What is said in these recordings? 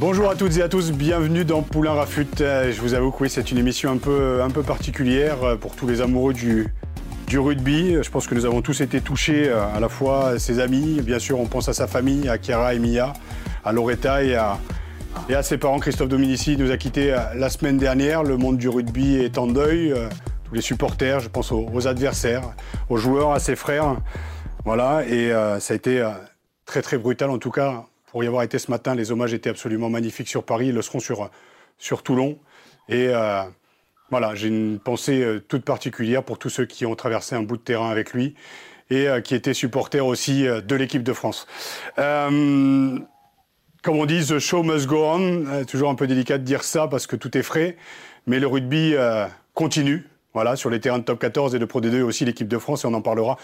Bonjour à toutes et à tous, bienvenue dans Poulain Rafut. Euh, Je vous avoue que oui, c'est une émission un peu, particulière euh, pour tous les amoureux du, rugby. Je pense que nous avons tous été touchés, euh, à la fois ses amis, bien sûr, on pense à sa famille, à Chiara et Mia, à Loretta et à, ses parents. Christophe Dominici nous a quittés euh, la semaine dernière. Le monde du rugby est en deuil. Euh, Tous les supporters, je pense aux, adversaires, aux joueurs, à ses frères. Voilà, et euh, ça a été euh, très très brutal en tout cas. Pour y avoir été ce matin, les hommages étaient absolument magnifiques sur Paris. Ils le seront sur, sur Toulon. Et euh, voilà, j'ai une pensée euh, toute particulière pour tous ceux qui ont traversé un bout de terrain avec lui et euh, qui étaient supporters aussi euh, de l'équipe de France. Euh, comme on dit, the show must go on. Euh, toujours un peu délicat de dire ça parce que tout est frais, mais le rugby euh, continue. Sur les terrains de top 14 et de Pro D2 aussi l'équipe de France et on en parlera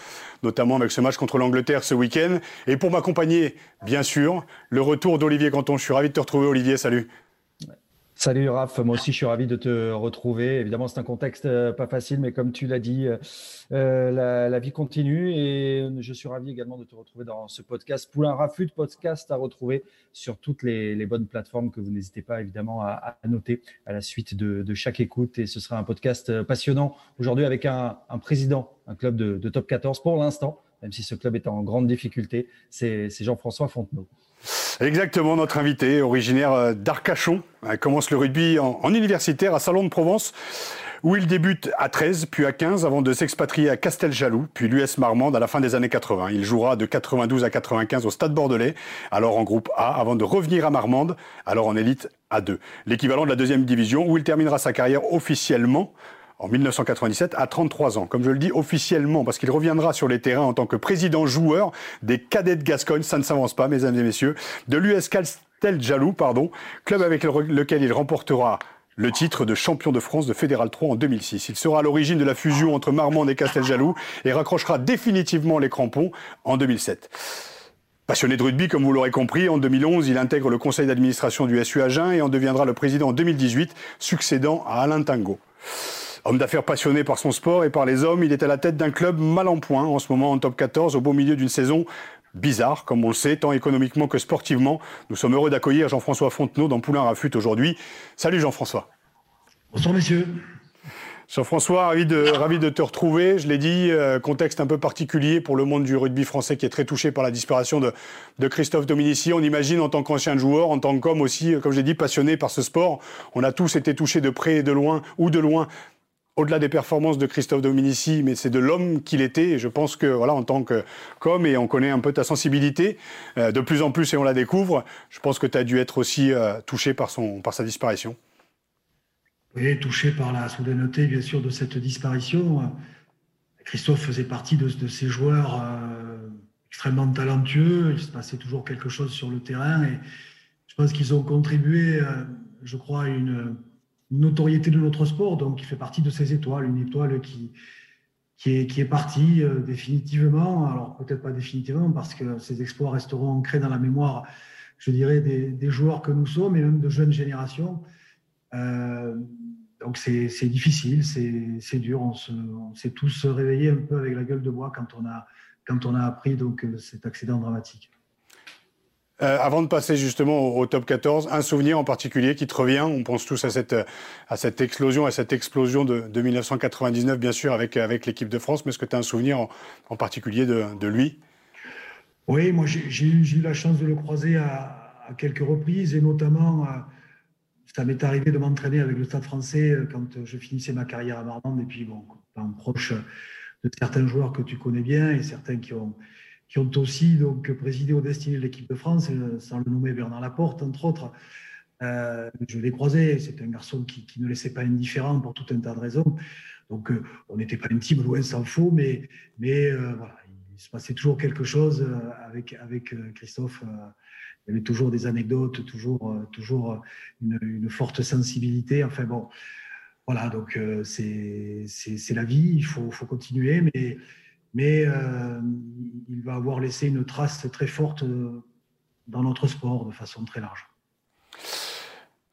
notamment avec ce match contre l'Angleterre ce week-end. Et pour m'accompagner, bien sûr, le retour d'Olivier Canton. Je suis ravi de te retrouver Olivier, salut. Salut Raph, moi aussi je suis ravi de te retrouver. Évidemment, c'est un contexte euh, pas facile, mais comme tu l'as dit, euh, euh, la, vie continue et je suis ravi également de te retrouver dans ce podcast Poulain Rafut, podcast à retrouver sur toutes les, bonnes plateformes que vous n'hésitez pas évidemment à, noter à la suite de, chaque écoute. Et ce sera un podcast passionnant aujourd'hui avec un, un président, un club de, de top 14 pour l'instant, même si ce club est en grande difficulté, c'est Jean-François Fontenot. Exactement, notre invité, originaire euh, d'Arcachon, euh, commence le rugby en, en, universitaire à Salon de Provence, où il débute à 13, puis à 15, avant de s'expatrier à Casteljaloux, puis l'US Marmande à la fin des années 80. Il jouera de 92 à 95 au Stade Bordelais, alors en groupe A, avant de revenir à Marmande, alors en élite A2, l'équivalent de la deuxième division, où il terminera sa carrière officiellement en 1997 à 33 ans. Comme je le dis officiellement, parce qu'il reviendra sur les terrains en tant que président-joueur des cadets de Gascogne, ça ne s'avance pas, mesdames et messieurs, de l'US Casteljaloux, pardon, club avec lequel il remportera le titre de champion de France de Fédéral 3 en 2006. Il sera à l'origine de la fusion entre Marmande et Casteljaloux et raccrochera définitivement les crampons en 2007. Passionné de rugby, comme vous l'aurez compris, en 2011, il intègre le conseil d'administration du SU Agen et en deviendra le président en 2018, succédant à Alain Tango. Homme d'affaires passionné par son sport et par les hommes, il est à la tête d'un club mal en point en ce moment en top 14 au beau milieu d'une saison bizarre, comme on le sait, tant économiquement que sportivement. Nous sommes heureux d'accueillir Jean-François Fontenot dans Poulain Rafut aujourd'hui. Salut Jean-François. Bonsoir messieurs. Jean-François, ravi de, ravi de te retrouver. Je l'ai dit, euh, contexte un peu particulier pour le monde du rugby français qui est très touché par la disparition de, de Christophe Dominici. On imagine en tant qu'ancien joueur, en tant qu'homme aussi, comme je l'ai dit, passionné par ce sport. On a tous été touchés de près et de loin, ou de loin, au-delà des performances de Christophe Dominici, mais c'est de l'homme qu'il était. Je pense que, voilà, en tant qu'homme, et on connaît un peu ta sensibilité, euh, de plus en plus, et on la découvre, je pense que tu as dû être aussi euh, touché par, son, par sa disparition. Oui, touché par la soudaineté, bien sûr, de cette disparition. Christophe faisait partie de, ces joueurs euh, extrêmement talentueux. Il se passait toujours quelque chose sur le terrain. Et je pense qu'ils ont contribué, je crois, à une notoriété de notre sport. Donc, il fait partie de ces étoiles, une étoile qui, qui, est, qui est partie euh, définitivement. Alors, peut-être pas définitivement, parce que ces exploits resteront ancrés dans la mémoire, je dirais, des, des joueurs que nous sommes et même de jeunes générations. Euh, donc, c'est difficile, c'est dur. On s'est tous réveillés un peu avec la gueule de bois quand on a, quand on a appris donc, cet accident dramatique. Euh, avant de passer justement au, top 14, un souvenir en particulier qui te revient. On pense tous à cette, à cette explosion, à cette explosion de, de 1999, bien sûr, avec, avec l'équipe de France. Mais est-ce que tu as un souvenir en, en particulier de, lui? Oui, moi j'ai eu la chance de le croiser à, quelques reprises et notamment, euh, ça m'est arrivé de m'entraîner avec le Stade français euh, quand je finissais ma carrière à Marmande et puis bon, en proche de certains joueurs que tu connais bien et certains qui ont qui ont aussi donc présidé au destiné de l'équipe de France, euh, sans le nommer Bernard Laporte, entre autres. Euh, je l'ai croisé, c'est un garçon qui, ne laissait pas indifférent pour tout un tas de raisons. Donc, on n'était pas intime, loin s'en faut, mais, mais voilà, il se passait toujours quelque chose avec, avec Christophe. il y avait toujours des anecdotes, toujours, toujours une, une forte sensibilité. Enfin bon, voilà, donc c'est la vie, il faut, faut continuer, mais mais euh, il va avoir laissé une trace très forte euh, dans notre sport de façon très large.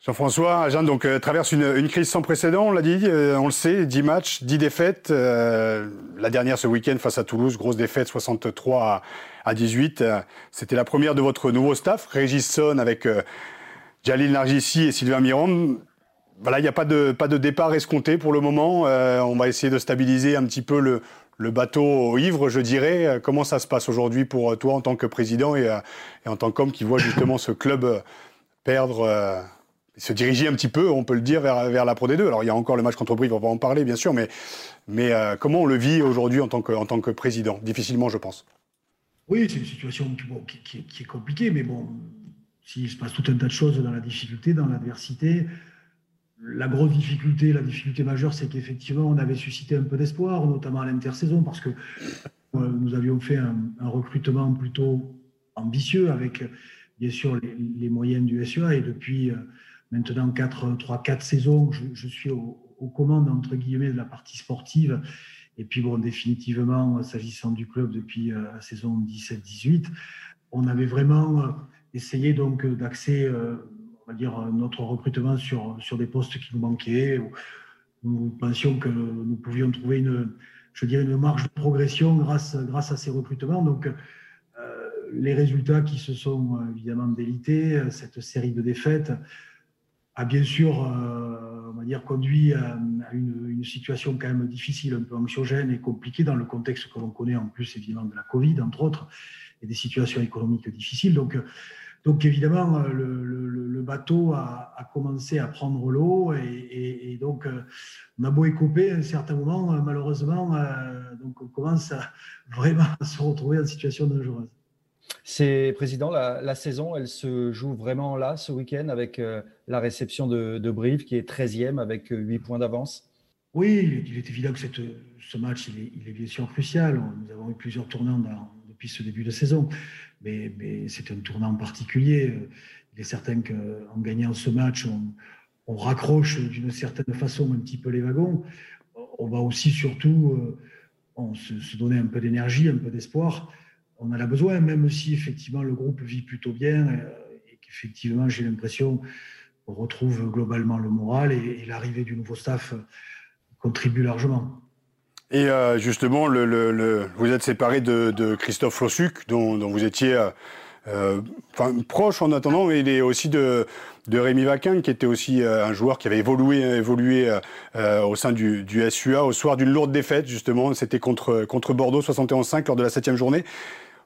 Jean-François, Jeanne donc, euh, traverse une, crise sans précédent, on l'a dit, on le sait, 10 matchs, 10 défaites. la dernière ce week-end face à Toulouse, grosse défaite, 63 à, 18. C'était la première de votre nouveau staff, Régis Son avec Jalil Nargissi et Sylvain Mirand. Voilà, il n'y a pas de, pas de départ escompté pour le moment. on va essayer de stabiliser un petit peu le, le bateau ivre, je dirais. Comment ça se passe aujourd'hui pour toi en tant que président et, euh, en tant qu'homme qui voit justement ce club euh, perdre, euh, se diriger un petit peu, on peut le dire, vers, la Pro D2 Alors il y a encore le match contre Brive, on va en parler bien sûr, mais, comment on le vit aujourd'hui en, tant que, en tant que président? Difficilement, je pense. Oui, c'est une situation qui, qui, est compliquée, mais bon, s'il se passe tout un tas de choses dans la difficulté, dans l'adversité, la grosse difficulté, la difficulté majeure, c'est qu'effectivement, on avait suscité un peu d'espoir, notamment à l'intersaison, parce que euh, nous avions fait un, recrutement plutôt ambitieux avec, bien sûr, les, moyens du SEA. Et depuis euh, maintenant 4, 3, 4 saisons, je, suis aux, commandes, entre guillemets, de la partie sportive. Et puis, bon, définitivement, s'agissant du club depuis euh, la saison 17-18, on avait vraiment essayé donc d'axer on va dire, notre recrutement sur, des postes qui nous manquaient. Nous pensions que nous pouvions trouver une, je dirais, une marge de progression grâce, à ces recrutements. Donc, euh, les résultats qui se sont évidemment délités, cette série de défaites, a bien sûr, euh, on va dire, conduit à, une, une, situation quand même difficile, un peu anxiogène et compliquée dans le contexte que l'on connaît en plus évidemment de la Covid, entre autres, et des situations économiques difficiles. Donc, donc évidemment, euh, le, bateau a, commencé à prendre l'eau et, donc euh, on a beau écouper à un certain moment, euh, malheureusement, donc on commence à vraiment se retrouver en situation dangereuse. C'est président, la, saison, elle se joue vraiment là ce week-end avec la réception de, Brive qui est 13e avec 8 points d'avance? Oui, il est évident que cette, ce match, il est, il est, bien sûr crucial. Nous avons eu plusieurs tournants depuis ce début de saison mais, c'est un tournant particulier. Il est certain qu'en gagnant ce match, on, raccroche d'une certaine façon un petit peu les wagons. On va aussi surtout euh, se, donner un peu d'énergie, un peu d'espoir. On en a besoin, même si effectivement le groupe vit plutôt bien euh, et qu'effectivement j'ai l'impression qu'on retrouve globalement le moral et l'arrivée du nouveau staff contribue largement. Et euh, justement, le, vous êtes séparé de, Christophe Lossuc, dont, vous étiez euh, euh, proche en attendant, mais il est aussi de, Rémi Vaquin, qui était aussi un joueur qui avait évolué, au sein du, du, SUA au soir d'une lourde défaite, justement. C'était contre, contre Bordeaux 71-5 lors de la septième journée.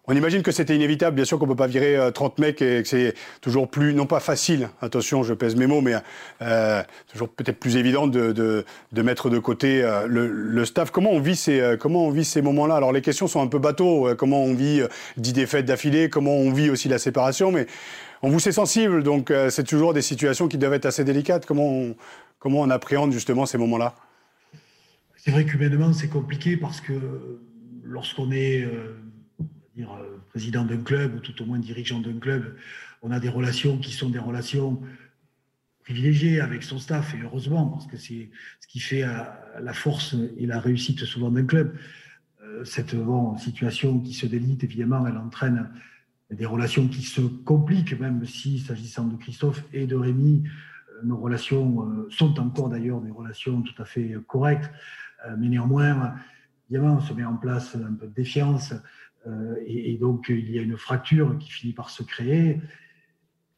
On imagine que c'était inévitable, bien sûr qu'on peut pas virer 30 euh, mecs et que c'est toujours plus, non pas facile, attention, je pèse mes mots, mais euh, toujours peut-être plus évident de, de, de, mettre de côté euh, le, le, staff. Comment on vit ces, euh, comment on vit ces moments-là? Alors les questions sont un peu bateaux. Comment on vit 10 défaites d'affilée Comment on vit aussi la séparation Mais on vous sait sensible, donc c'est toujours des situations qui doivent être assez délicates. Comment on, comment on appréhende justement ces moments-là? C'est vrai qu'humainement c'est compliqué parce que lorsqu'on est euh, président d'un club ou tout au moins dirigeant d'un club, on a des relations qui sont des relations privilégiées avec son staff et heureusement parce que c'est ce qui fait euh, la force et la réussite souvent d'un club. Euh, cette situation qui se délite, évidemment, elle entraîne des relations qui se compliquent, même si, s'agissant de Christophe et de Rémi, nos relations sont encore d'ailleurs des relations tout à fait correctes, mais néanmoins, évidemment, on se met en place un peu de défiance, euh, et, donc, il y a une fracture qui finit par se créer.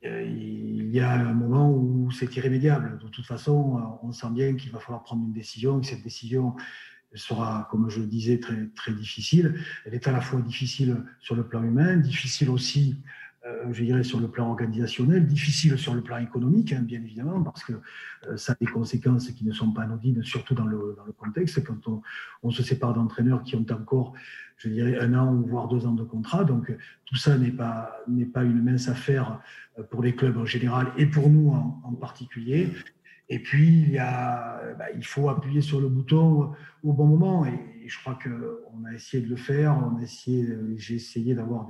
Euh, il y a un moment où c'est irrémédiable. De toute façon, on sent bien qu'il va falloir prendre une décision, que cette décision sera, comme je le disais, très, très difficile. Elle est à la fois difficile sur le plan humain, difficile aussi euh, je dirais, sur le plan organisationnel, difficile sur le plan économique, hein, bien évidemment, parce que euh, ça a des conséquences qui ne sont pas anodines, surtout dans le, dans le contexte, quand on, se sépare d'entraîneurs qui ont encore, je dirais, un an ou voire deux ans de contrat. Donc, tout ça n'est pas, n'est pas une mince affaire euh, pour les clubs en général et pour nous en, particulier. Et puis, il, y a, bah, il faut appuyer sur le bouton au bon moment. Et, je crois qu'on a essayé de le faire. On a essayé, j'ai essayé d'avoir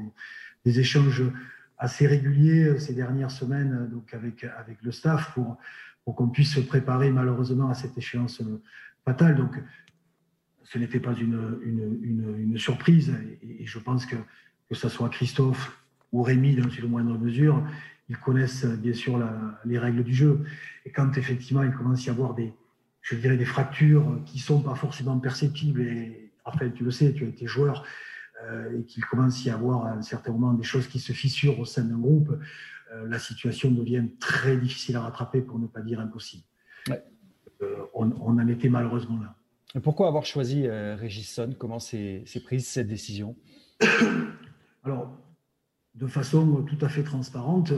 des, échanges assez réguliers ces dernières semaines donc avec, avec le staff pour, pour qu'on puisse se préparer malheureusement à cette échéance fatale. Donc, ce n'était pas une, une, surprise. Et, je pense que que ce soit Christophe ou Rémi dans une moindre mesure, ils connaissent bien sûr les règles du jeu. Et quand effectivement il commence à y avoir des, je dirais, des fractures qui sont pas forcément perceptibles, et Raphaël, tu le sais, tu as été joueur, euh, et qu'il commence à y avoir à un certain moment des choses qui se fissurent au sein d'un groupe, euh, la situation devient très difficile à rattraper, pour ne pas dire impossible. Euh, on, en était malheureusement là. Et pourquoi avoir choisi Régis Comment s'est prise cette décision? Alors, de façon tout à fait transparente.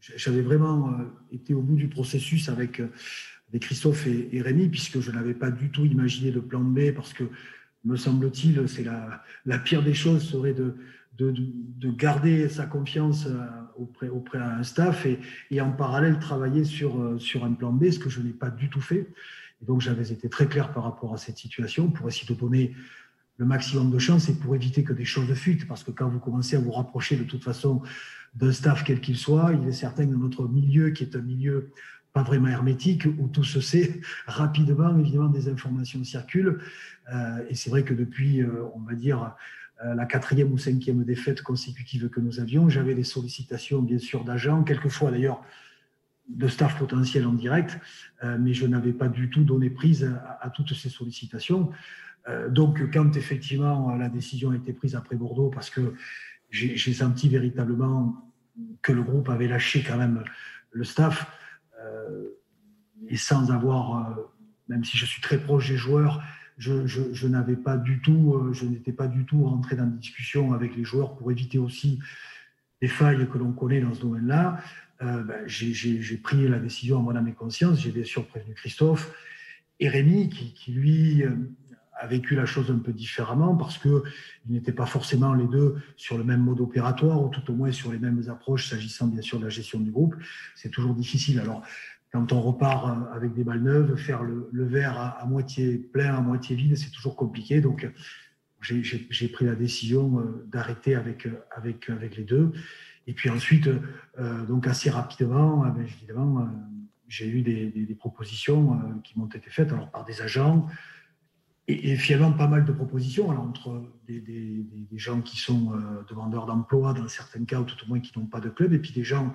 J'avais vraiment euh, été au bout du processus avec, euh, avec Christophe et, Rémi, puisque je n'avais pas du tout imaginé de plan B, parce que, me semble-t-il, c'est la, la, pire des choses serait de, de, de garder sa confiance euh, auprès, auprès d'un staff et, et, en parallèle travailler sur, sur un plan B, ce que je n'ai pas du tout fait. Et donc j'avais été très clair par rapport à cette situation pour essayer de donner le maximum de chance et pour éviter que des choses fuitent. Parce que quand vous commencez à vous rapprocher de toute façon d'un staff quel qu'il soit, il est certain que notre milieu, qui est un milieu pas vraiment hermétique, où tout se sait rapidement, évidemment, des informations circulent. Euh, et c'est vrai que depuis, euh, on va dire, euh, la quatrième ou cinquième défaite consécutive que nous avions, j'avais des sollicitations, bien sûr, d'agents, quelquefois d'ailleurs de staff potentiel en direct, mais je n'avais pas du tout donné prise à toutes ces sollicitations. Donc, quand effectivement la décision a été prise après Bordeaux, parce que j'ai senti véritablement que le groupe avait lâché quand même le staff, et sans avoir, euh, même si je suis très proche des joueurs, je, n'avais pas du tout, je n'étais pas du tout rentré dans des discussions avec les joueurs pour éviter aussi les failles que l'on connaît dans ce domaine-là. Ben, j'ai pris la décision en mon âme et conscience. J'ai bien sûr prévenu Christophe et Rémi, qui, qui lui a vécu la chose un peu différemment parce qu'ils n'étaient pas forcément les deux sur le même mode opératoire ou tout au moins sur les mêmes approches s'agissant bien sûr de la gestion du groupe. C'est toujours difficile. Alors, quand on repart euh, avec des balles neuves, faire le, verre à, moitié plein, à moitié vide, c'est toujours compliqué. Donc, j'ai pris la décision euh, d'arrêter avec, euh, avec, avec les deux. Et puis ensuite, donc assez rapidement, évidemment, j'ai eu des, des, propositions qui m'ont été faites alors par des agents, et, finalement pas mal de propositions entre des, gens qui sont demandeurs d'emploi dans certains cas, ou tout au moins qui n'ont pas de club, et puis des gens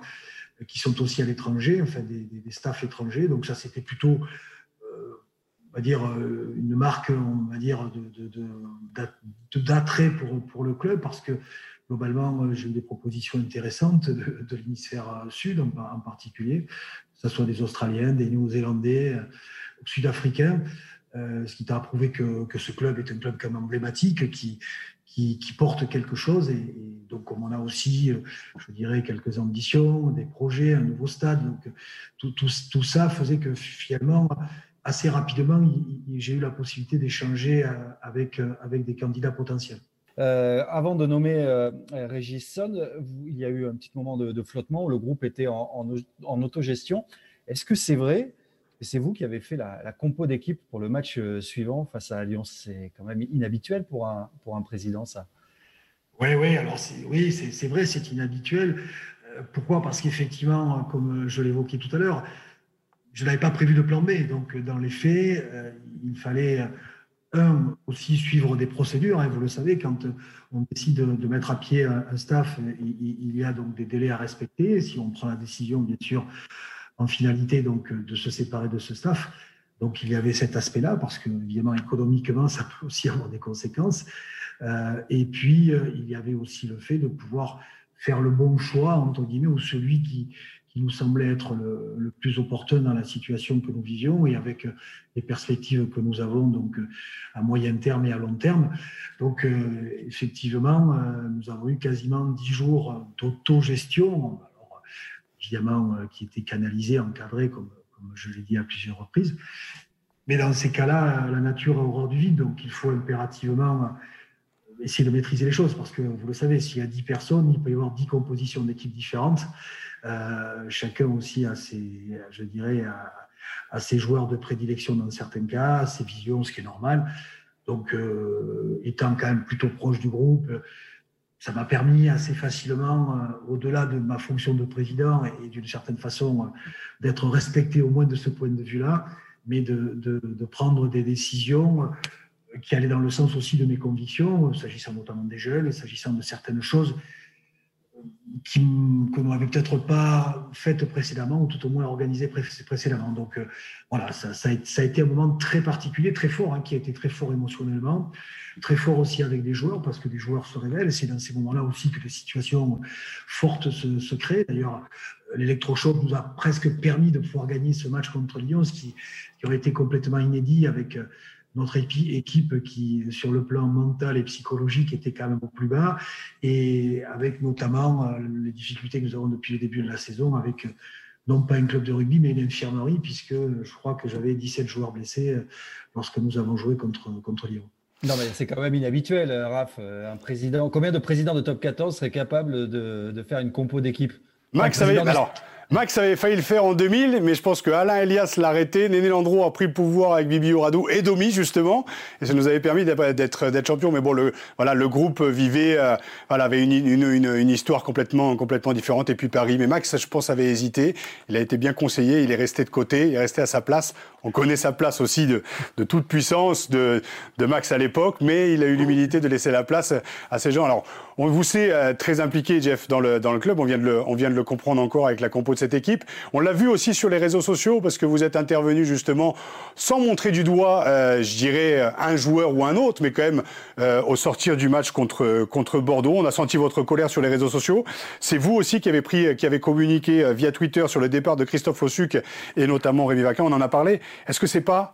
qui sont aussi à l'étranger, enfin des, staffs étrangers. Donc ça, c'était plutôt, euh, on va dire, une marque, on va dire, d'attrait pour, pour le club, parce que globalement, j'ai eu des propositions intéressantes de, l'hémisphère sud en, en, particulier, que ce soit des Australiens, des Néo-Zélandais, Sud-Africains. Euh, ce qui t'a prouvé que, ce club est un club quand même emblématique qui, porte quelque chose. Et, donc, comme on a aussi, euh, je dirais, quelques ambitions, des projets, un nouveau stade, donc tout, ça faisait que finalement, assez rapidement, j'ai eu la possibilité d'échanger euh, avec, des candidats potentiels. avant de nommer euh, Régis Son, il y a eu un petit moment de, de flottement où le groupe était en, en, en autogestion. Est-ce que c'est vrai c'est vous qui avez fait la, compo d'équipe pour le match euh, suivant face à Lyon. C'est quand même inhabituel pour un, pour un président, ça. Oui, oui, alors oui, c'est vrai, c'est inhabituel. Euh, pourquoi? Parce qu'effectivement, comme je l'évoquais tout à l'heure, je n'avais pas prévu de plan B. Donc, dans les faits, euh, il fallait, un, aussi suivre des procédures. Hein, vous le savez, quand on décide de, mettre à pied un, staff, il, il, y a donc des délais à respecter. Si on prend la décision, bien sûr, en finalité donc de se séparer de ce staff. Donc il y avait cet aspect-là parce que évidemment économiquement ça peut aussi avoir des conséquences. Euh, et puis euh, il y avait aussi le fait de pouvoir faire le bon choix entre guillemets ou celui qui, nous semblait être le, plus opportun dans la situation que nous vivions et avec euh, les perspectives que nous avons donc à moyen terme et à long terme. Donc effectivement nous avons eu quasiment dix jours d'autogestion évidemment, euh, qui était canalisé, encadré, comme, je l'ai dit à plusieurs reprises. Mais dans ces cas-là, la nature a horreur du vide, donc il faut impérativement essayer de maîtriser les choses, parce que vous le savez, s'il y a 10 personnes, il peut y avoir 10 compositions d'équipes différentes. Euh, chacun aussi a ses, je dirais, a, ses joueurs de prédilection dans certains cas, ses visions, ce qui est normal. Donc, euh, étant quand même plutôt proche du groupe, ça m'a permis assez facilement, euh, au-delà de ma fonction de président et, d'une certaine façon euh, d'être respecté au moins de ce point de vue-là, mais de, prendre des décisions qui allaient dans le sens aussi de mes convictions, s'agissant notamment des jeunes, s'agissant de certaines choses que nous n'avions peut-être pas faites précédemment, ou tout au moins organisées précédemment. Donc euh, voilà, ça, a, été un moment très particulier, très fort, hein, qui a été très fort émotionnellement, très fort aussi avec les joueurs, parce que les joueurs se révèlent, c'est dans ces moments-là aussi que des situations fortes se, créent. D'ailleurs, l'électrochoc nous a presque permis de pouvoir gagner ce match contre Lyon, ce qui, qui aurait été complètement inédit avec notre équipe qui, sur le plan mental et psychologique, était quand même au plus bas, et avec notamment euh, les difficultés que nous avons depuis le début de la saison, avec euh, non pas un club de rugby, mais une infirmerie, puisque je crois que j'avais 17 joueurs blessés euh, lorsque nous avons joué contre, contre Lyon. Non, mais c'est quand même inhabituel, Raph. Un président, combien de présidents de top 14 seraient capables de, de faire une compo d'équipe? Max, avait, alors, Max avait failli le faire en 2000, mais je pense que Alain Elias l'a arrêté. Néné Landreau a pris le pouvoir avec Bibi Ouradou et Domi, justement. Et ça nous avait permis d'être, champion. Mais bon, le, voilà, le groupe vivait, euh, voilà, avait une, une, une, histoire complètement, complètement différente. Et puis Paris. Mais Max, je pense, avait hésité. Il a été bien conseillé. Il est resté de côté. Il est resté à sa place. On connaît sa place aussi de, de toute puissance de, de Max à l'époque. Mais il a eu l'humilité de laisser la place à ces gens. Alors, on vous sait euh, très impliqué, Jeff, dans le, dans le club. On vient, de le, on vient de le comprendre encore avec la compo de cette équipe. On l'a vu aussi sur les réseaux sociaux parce que vous êtes intervenu justement sans montrer du doigt, euh, je dirais, un joueur ou un autre, mais quand même euh, au sortir du match contre, contre Bordeaux. On a senti votre colère sur les réseaux sociaux. C'est vous aussi qui avez, pris, qui avez communiqué via Twitter sur le départ de Christophe Ossuc et notamment Rémi Vacan. On en a parlé. Est-ce que c'est pas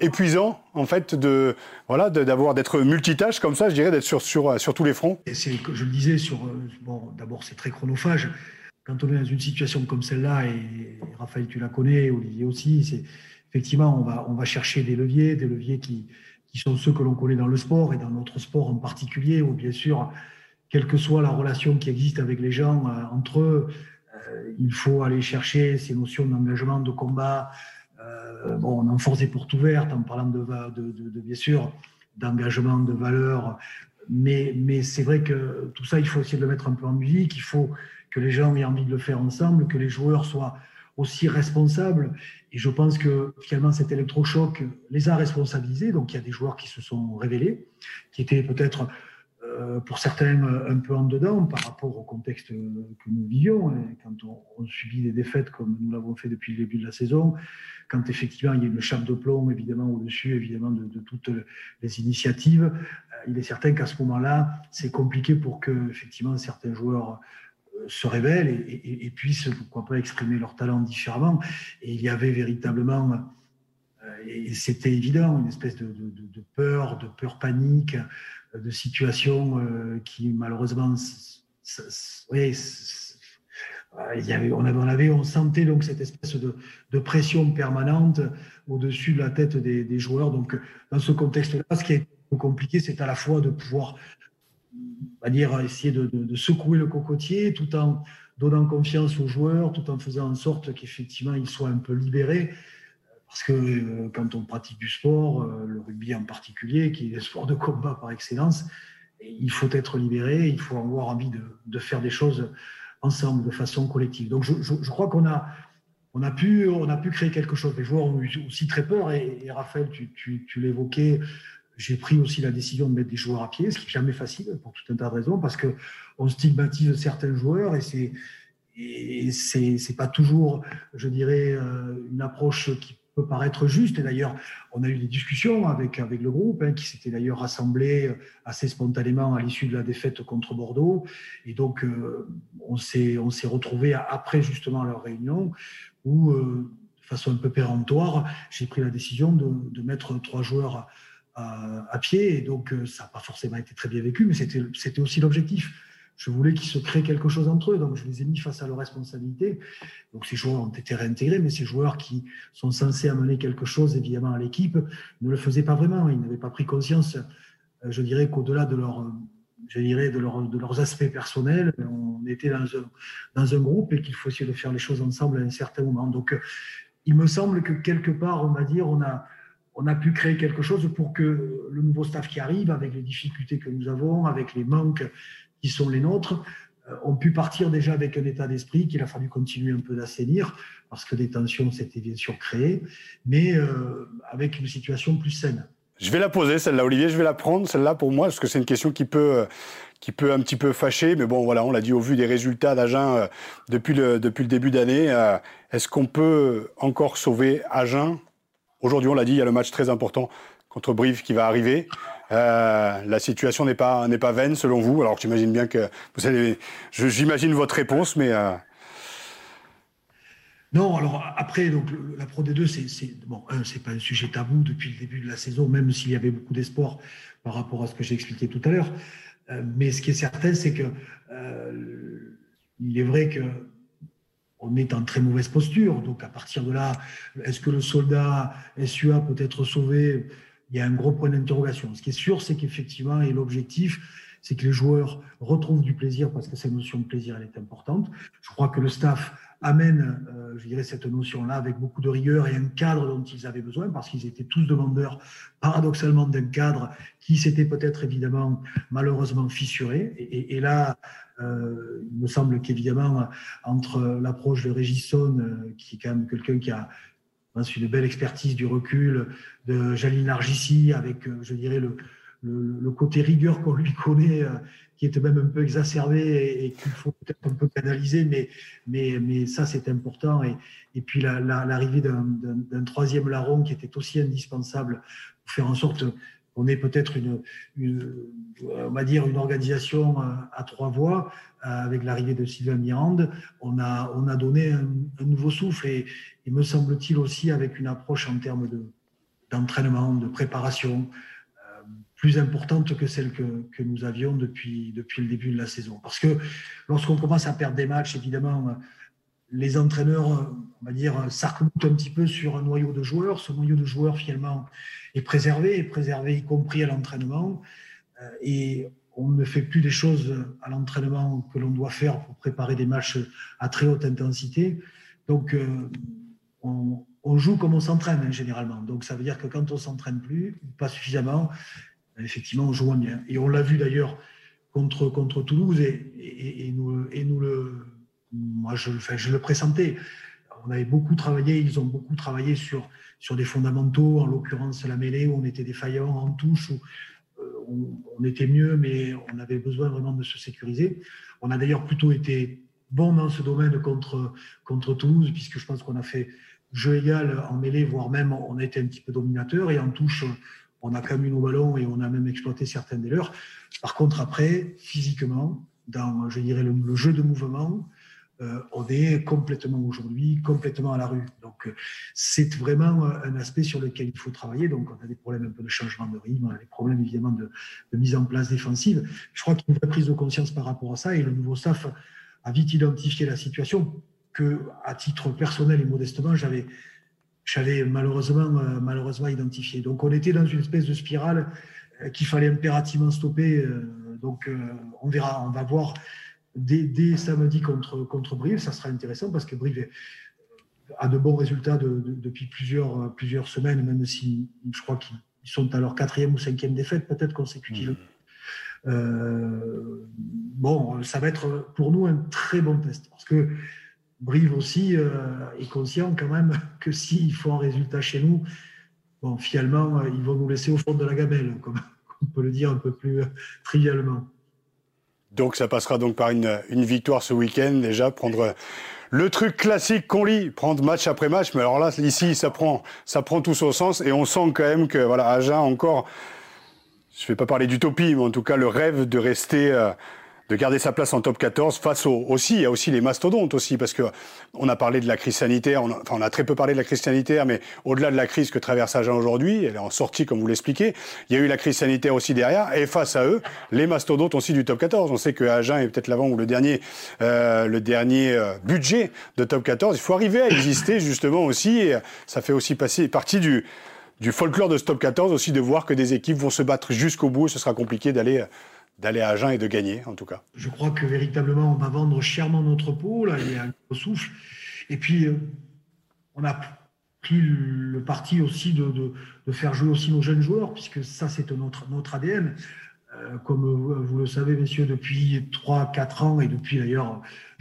épuisant en fait de voilà d'avoir d'être multitâche comme ça je dirais d'être sur, sur sur tous les fronts? Et c'est je le disais sur euh, bon d'abord c'est très chronophage quand on est dans une situation comme celle-là et, Raphaël tu la connais Olivier aussi c'est effectivement on va on va chercher des leviers des leviers qui qui sont ceux que l'on connaît dans le sport et dans notre sport en particulier où bien sûr quelle que soit la relation qui existe avec les gens euh, entre eux euh, il faut aller chercher ces notions d'engagement de combat euh, bon, on enfonce des portes ouvertes en parlant de, de, bien sûr d'engagement, de valeur, mais, mais c'est vrai que tout ça, il faut essayer de le mettre un peu en musique, il faut que les gens aient envie de le faire ensemble, que les joueurs soient aussi responsables. Et je pense que finalement, cet électrochoc les a responsabilisés. Donc, il y a des joueurs qui se sont révélés, qui étaient peut-être euh, pour certains un peu en dedans par rapport au contexte que nous vivions. Quand on, subit des défaites comme nous l'avons fait depuis le début de la saison, quand effectivement il y a une chape de plomb évidemment au-dessus évidemment de, toutes les initiatives, euh, il est certain qu'à ce moment-là, c'est compliqué pour que effectivement certains joueurs se révèlent et, puissent pourquoi pas exprimer leur talent différemment. Et il y avait véritablement et c'était évident, une espèce de, peur, de peur panique, de situations euh, qui malheureusement, oui, on, avait, sentait donc cette espèce de, pression permanente au-dessus de la tête des, joueurs. Donc, dans ce contexte-là, ce qui est compliqué, c'est à la fois de pouvoir, on dire, essayer de, secouer le cocotier tout en donnant confiance aux joueurs, tout en faisant en sorte qu'effectivement ils soient un peu libérés. Parce que euh, quand on pratique du sport, euh, le rugby en particulier, qui est le sport de combat par excellence, il faut être libéré, il faut avoir envie de, faire des choses ensemble, de façon collective. Donc je, crois qu'on a, on a, pu, a pu créer quelque chose. Les joueurs ont eu aussi très peur, et, Raphaël, tu, tu, tu l'évoquais, j'ai pris aussi la décision de mettre des joueurs à pied, ce qui n'est jamais facile pour tout un tas de raisons, parce qu'on stigmatise certains joueurs et c'est et c'est pas toujours, je dirais, euh, une approche qui peut paraître juste. Et d'ailleurs, on a eu des discussions avec, avec le groupe, hein, qui s'était d'ailleurs rassemblé assez spontanément à l'issue de la défaite contre Bordeaux. Et donc, euh, on s'est retrouvé après justement leur réunion où, euh, de façon un peu péremptoire, j'ai pris la décision de, de mettre trois joueurs à, pied. Et donc, euh, ça n'a pas forcément été très bien vécu, mais c'était aussi l'objectif je voulais qu'ils se créent quelque chose entre eux, donc je les ai mis face à leurs responsabilités. Donc ces joueurs ont été réintégrés, mais ces joueurs qui sont censés amener quelque chose évidemment à l'équipe ne le faisaient pas vraiment. Ils n'avaient pas pris conscience, euh, je dirais qu'au-delà de leur, je dirais de, leur, de leurs aspects personnels, on était dans un, dans un groupe et qu'il faut essayer de faire les choses ensemble à un certain moment. Donc il me semble que quelque part, on va dire, on a, on a pu créer quelque chose pour que le nouveau staff qui arrive, avec les difficultés que nous avons, avec les manques qui sont les nôtres, euh, ont pu partir déjà avec un état d'esprit qu'il a fallu continuer un peu d'assainir, parce que des tensions s'étaient bien sûr créées, mais euh, avec une situation plus saine. Je vais la poser, celle-là, Olivier, je vais la prendre, celle-là, pour moi, parce que c'est une question qui peut, qui peut un petit peu fâcher, mais bon, voilà, on l'a dit au vu des résultats d'Agen euh, depuis, le, depuis le début d'année. Est-ce qu'on peut encore sauver Agen? Aujourd'hui, on l'a dit, il y a le match très important contre Brive qui va arriver. Euh, la situation n'est pas n'est pas vaine selon vous. Alors j'imagine bien que vous allez, j'imagine votre réponse, mais euh, non. Alors après, donc la Pro D2, c'est bon, c'est pas un sujet tabou depuis le début de la saison, même s'il y avait beaucoup d'espoir par rapport à ce que j'ai expliqué tout à l'heure. Euh, mais ce qui est certain, c'est que il est vrai que on est en très mauvaise posture. Donc à partir de là, est-ce que le soldat SUA peut être sauvé? Il y a un gros point d'interrogation. Ce qui est sûr, c'est qu'effectivement, et l'objectif, c'est que les joueurs retrouvent du plaisir parce que cette notion de plaisir, elle est importante. Je crois que le staff amène, euh, je dirais, cette notion-là avec beaucoup de rigueur et un cadre dont ils avaient besoin parce qu'ils étaient tous demandeurs, paradoxalement, d'un cadre qui s'était peut-être évidemment malheureusement fissuré. Et, là, euh, il me semble qu'évidemment, entre l'approche de Régisson, euh, qui est quand même quelqu'un qui a une belle expertise du recul, de Jaline Argissi, avec, euh, je dirais, le, le, côté rigueur qu'on lui connaît, qui est même un peu exacerbé et, qu'il faut peut-être un peu canaliser, mais, mais, mais ça, c'est important. Et, et puis l'arrivée d'un troisième larron qui était aussi indispensable pour faire en sorte on est peut-être une, une organisation euh, à trois voies euh, avec l'arrivée de Sylvain Mirande. On a, on a donné un, nouveau souffle et, me semble-t-il aussi avec une approche en termes de, d'entraînement, de préparation euh, plus importante que celle que, que, nous avions depuis, depuis le début de la saison. Parce que lorsqu'on commence à perdre des matchs, évidemment, les entraîneurs, on va dire, sarc un petit peu sur un noyau de joueurs. Ce noyau de joueurs, finalement, est préservé, est préservé y compris à l'entraînement. Euh, et on ne fait plus des choses à l'entraînement que l'on doit faire pour préparer des matchs à très haute intensité. Donc, euh, on, joue comme on s'entraîne hein, généralement. Donc, ça veut dire que quand on s'entraîne plus, pas suffisamment, effectivement, on joue bien. Et on l'a vu d'ailleurs contre, contre Toulouse et, nous, et nous le, moi je, je le pressentais on avait beaucoup travaillé, ils ont beaucoup travaillé sur, sur des fondamentaux, en l'occurrence la mêlée, où on était défaillant en touche, où euh, on, était mieux, mais on avait besoin vraiment de se sécuriser. On a d'ailleurs plutôt été bon dans ce domaine contre, contre Toulouse, puisque je pense qu'on a fait jeu égal en mêlée, voire même on a été un petit peu dominateur, et en touche, on a quand même eu nos ballons et on a même exploité certaines des leurs. Par contre, après, physiquement, dans, je dirais, le jeu de mouvement, euh, on est complètement aujourd'hui, complètement à la rue. Donc, euh, c'est vraiment euh, un aspect sur lequel il faut travailler. Donc, on a des problèmes un peu de changement de rythme, on a des problèmes évidemment de, mise en place défensive. Je crois qu'il y a une prise de conscience par rapport à ça et le nouveau staff a vite identifié la situation que, à titre personnel et modestement, j'avais j'avais malheureusement, malheureusement identifié. Donc, on était dans une espèce de spirale qu'il fallait impérativement stopper. Donc, on verra, on va voir dès, samedi contre, contre Brive. Ça sera intéressant parce que Brive a de bons résultats depuis plusieurs, plusieurs semaines, même si je crois qu'ils sont à leur quatrième ou cinquième défaite, peut-être consécutive. Mmh. Euh, bon, ça va être pour nous un très bon test parce que Brive aussi euh, est conscient quand même que s'il faut un résultat chez nous, bon, finalement, euh, ils vont nous laisser au fond de la gamelle, comme on peut le dire un peu plus trivialement. Donc ça passera donc par une, victoire ce week-end déjà, prendre le truc classique qu'on lit, prendre match après match. Mais alors là, ici, ça prend, ça prend tout son sens et on sent quand même que voilà, Agen encore, je ne vais pas parler d'utopie, mais en tout cas le rêve de rester euh, de garder sa place en top 14 face au, aussi, il y a aussi les mastodontes aussi, parce que on a parlé de la crise sanitaire, on a, enfin on a très peu parlé de la crise sanitaire, mais au-delà de la crise que traverse Agen aujourd'hui, elle est en sortie comme vous l'expliquez, il y a eu la crise sanitaire aussi derrière, et face à eux, les mastodontes aussi du top 14. On sait que Agen est peut-être l'avant ou le dernier, euh, le dernier euh, budget de top 14. Il faut arriver à exister justement aussi, et ça fait aussi passer partie du folklore de ce top 14 aussi de voir que des équipes vont se battre jusqu'au bout ce sera compliqué d'aller d'aller à Agen et de gagner, en tout cas. Je crois que véritablement, on va vendre chèrement notre peau. Là, il y a un gros souffle. Et puis, euh, on a pris le parti aussi de, de, faire jouer aussi nos jeunes joueurs, puisque ça, c'est notre, notre ADN. Euh, comme vous le savez, messieurs, depuis 3-4 ans et depuis d'ailleurs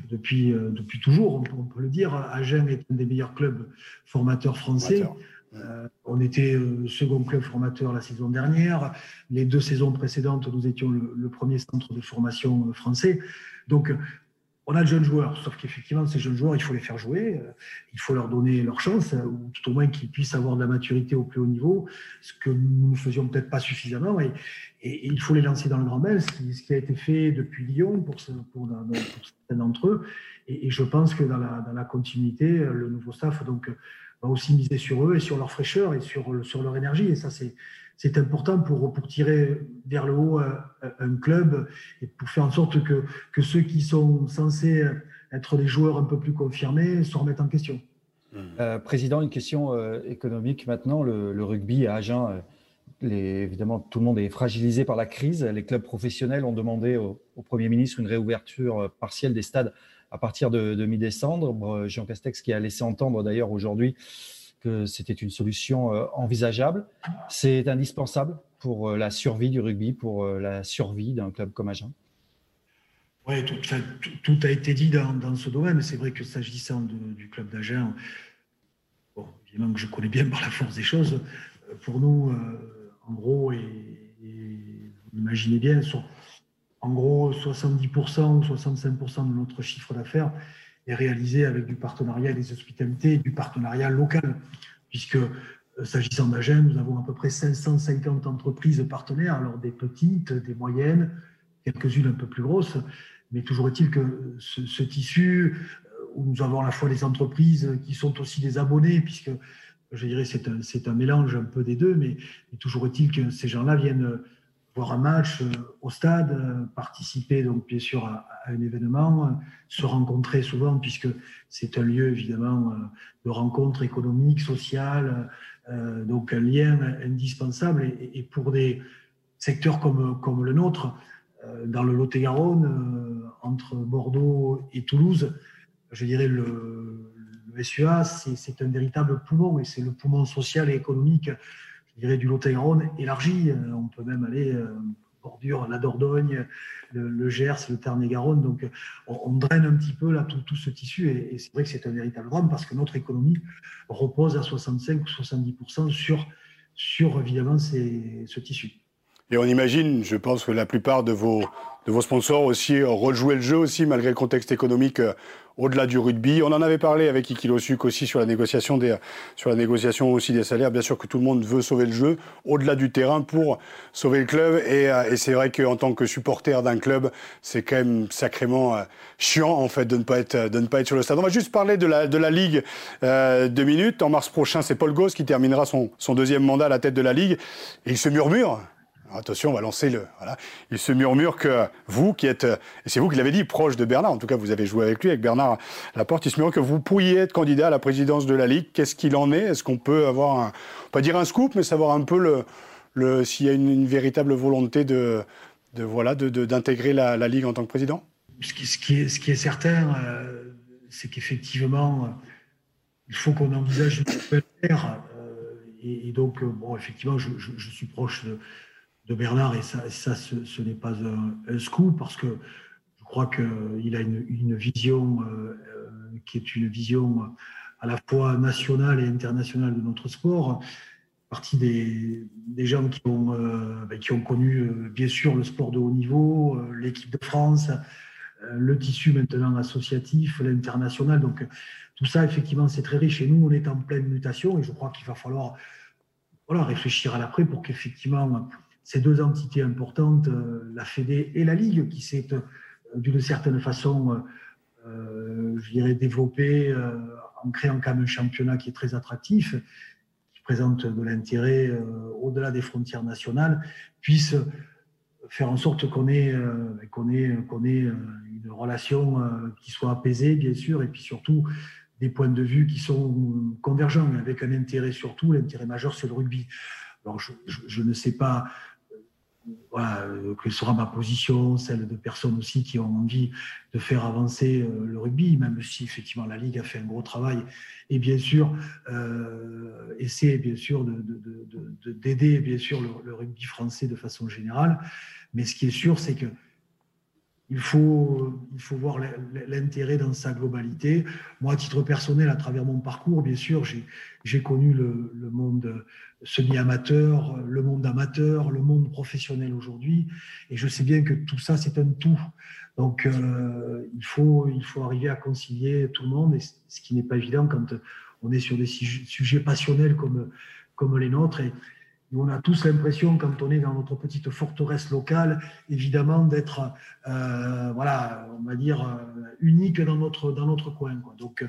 depuis, euh, depuis toujours, on, peut le dire, Agen est un des meilleurs clubs formateurs français. Euh, on était le second club formateur la saison dernière. Les deux saisons précédentes, nous étions le, premier centre de formation français. Donc, on a de jeunes joueurs, sauf qu'effectivement, ces jeunes joueurs, il faut les faire jouer, euh, il faut leur donner leur chance, euh, ou tout au moins qu'ils puissent avoir de la maturité au plus haut niveau, ce que nous ne faisions peut-être pas suffisamment. Et, il faut les lancer dans le grand bain, ce qui, a été fait depuis Lyon pour, pour, certains d'entre eux. Et, je pense que dans la, continuité, le nouveau staff donc, va aussi miser sur eux et sur leur fraîcheur et sur, leur énergie. Et ça, c'est important pour, pour tirer vers le haut euh, un, club et pour faire en sorte que, que ceux qui sont censés être des joueurs un peu plus confirmés se remettent en question. Euh, président, une question euh, économique maintenant. Le, rugby à Agen, évidemment, tout le monde est fragilisé par la crise. Les clubs professionnels ont demandé au, Premier ministre une réouverture partielle des stades à partir de, mi-décembre. Jean Castex qui a laissé entendre d'ailleurs aujourd'hui que c'était une solution euh, envisageable. C'est indispensable pour euh, la survie du rugby, pour euh, la survie d'un club comme Agen. Oui, tout, a été dit dans, ce domaine. C'est vrai que s'agissant du club d'Agen, bon, évidemment que je connais bien par la force des choses, pour nous, en gros, et, vous imaginez bien, en gros 70% ou 65% de notre chiffre d'affaires est réalisé avec du partenariat des hospitalités et du partenariat local, puisque euh, s'agissant d'Agen, nous avons à peu près 550 entreprises partenaires, alors des petites, des moyennes, quelques-unes un peu plus grosses, mais toujours est-il que ce, tissu, euh, où nous avons à la fois des entreprises qui sont aussi des abonnés, puisque je dirais c'est un, mélange un peu des deux, mais toujours est-il que ces gens-là viennent voir un match euh, au stade, euh, participer donc bien sûr à, un événement, euh, se rencontrer souvent puisque c'est un lieu évidemment de rencontre économique, sociale, donc un lien indispensable. Et, pour des secteurs comme, comme le nôtre, dans le Lot-et-Garonne, entre Bordeaux et Toulouse, je dirais le, le SUA, c'est un véritable poumon et c'est le poumon social et économique du Lot-et-Garonne élargi. Euh, on peut même aller euh, bordure la Dordogne, le, Gers, le Tarn-et-Garonne. Donc, on, draine un petit peu là tout, ce tissu et, c'est vrai que c'est un véritable drame parce que notre économie repose à 65 ou 70 sur, sur évidemment ce tissu. Et on imagine, je pense que la plupart de vos, de vos sponsors aussi rejouaient le jeu aussi malgré le contexte économique euh, au-delà du rugby. On en avait parlé avec Ikilosuk aussi sur la négociation des, sur la négociation aussi des salaires. Bien sûr que tout le monde veut sauver le jeu au-delà du terrain pour sauver le club. Et, euh, et c'est vrai qu'en tant que supporter d'un club, c'est quand même sacrément euh, chiant en fait de ne pas être de ne pas être sur le stade. On va juste parler de la de la ligue euh, deux minutes. En mars prochain, c'est Paul Gauss qui terminera son, son deuxième mandat à la tête de la ligue. Et il se murmure Attention, on va lancer le. Voilà. Il se murmure que vous, qui êtes, et c'est vous qui l'avez dit, proche de Bernard, en tout cas vous avez joué avec lui, avec Bernard Laporte, il se murmure que vous pourriez être candidat à la présidence de la Ligue. Qu'est-ce qu'il en est? Est-ce qu'on peut avoir, un, pas dire un scoop, mais savoir un peu le, s'il y a une, véritable volonté de, voilà, d'intégrer la, Ligue en tant que président? Ce qui, est, certain, euh, c'est qu'effectivement, euh, il faut qu'on envisage une nouvelle ère. Euh, et, donc, bon, effectivement, je suis proche de de Bernard, et ça, ce, n'est pas un, scoop, parce que je crois qu'il a une, vision euh, euh, qui est une vision à la fois nationale et internationale de notre sport. Partie des, des gens qui ont, euh, ben, qui ont connu, bien sûr, le sport de haut niveau, l'équipe de France, le tissu maintenant associatif, l'international. Donc, tout ça, effectivement, c'est très riche. Et nous, on est en pleine mutation et je crois qu'il va falloir voilà, réfléchir à l'après pour qu'effectivement, ces deux entités importantes, euh, la Fédé et la Ligue, qui s'est euh, d'une certaine façon, euh, je dirais, développée en créant quand même un championnat qui est très attractif, qui présente de l'intérêt au-delà des frontières nationales, puisse faire en sorte qu'on ait, qu'on ait, qu'on ait une relation qui soit apaisée, bien sûr, et puis surtout des points de vue qui sont convergents, avec un intérêt surtout, l'intérêt majeur, c'est le rugby. Alors, je, je, ne sais pas voilà, euh, quelle sera ma position, celle de personnes aussi qui ont envie de faire avancer euh, le rugby, même si effectivement la Ligue a fait un gros travail et bien sûr euh, essaie bien sûr d'aider de, bien sûr le, rugby français de façon générale. Mais ce qui est sûr, c'est que il faut, il faut voir l'intérêt dans sa globalité. Moi, à titre personnel, à travers mon parcours, bien sûr, j'ai connu le, monde semi-amateur, le monde amateur, le monde professionnel aujourd'hui. Et je sais bien que tout ça, c'est un tout. Donc, euh, il, faut, il faut arriver à concilier tout le monde, et ce qui n'est pas évident quand on est sur des sujets passionnels comme, comme les nôtres. On a tous l'impression, quand on est dans notre petite forteresse locale, évidemment, d'être, euh, voilà, on va dire, euh, unique dans notre, dans notre coin. Quoi. Donc,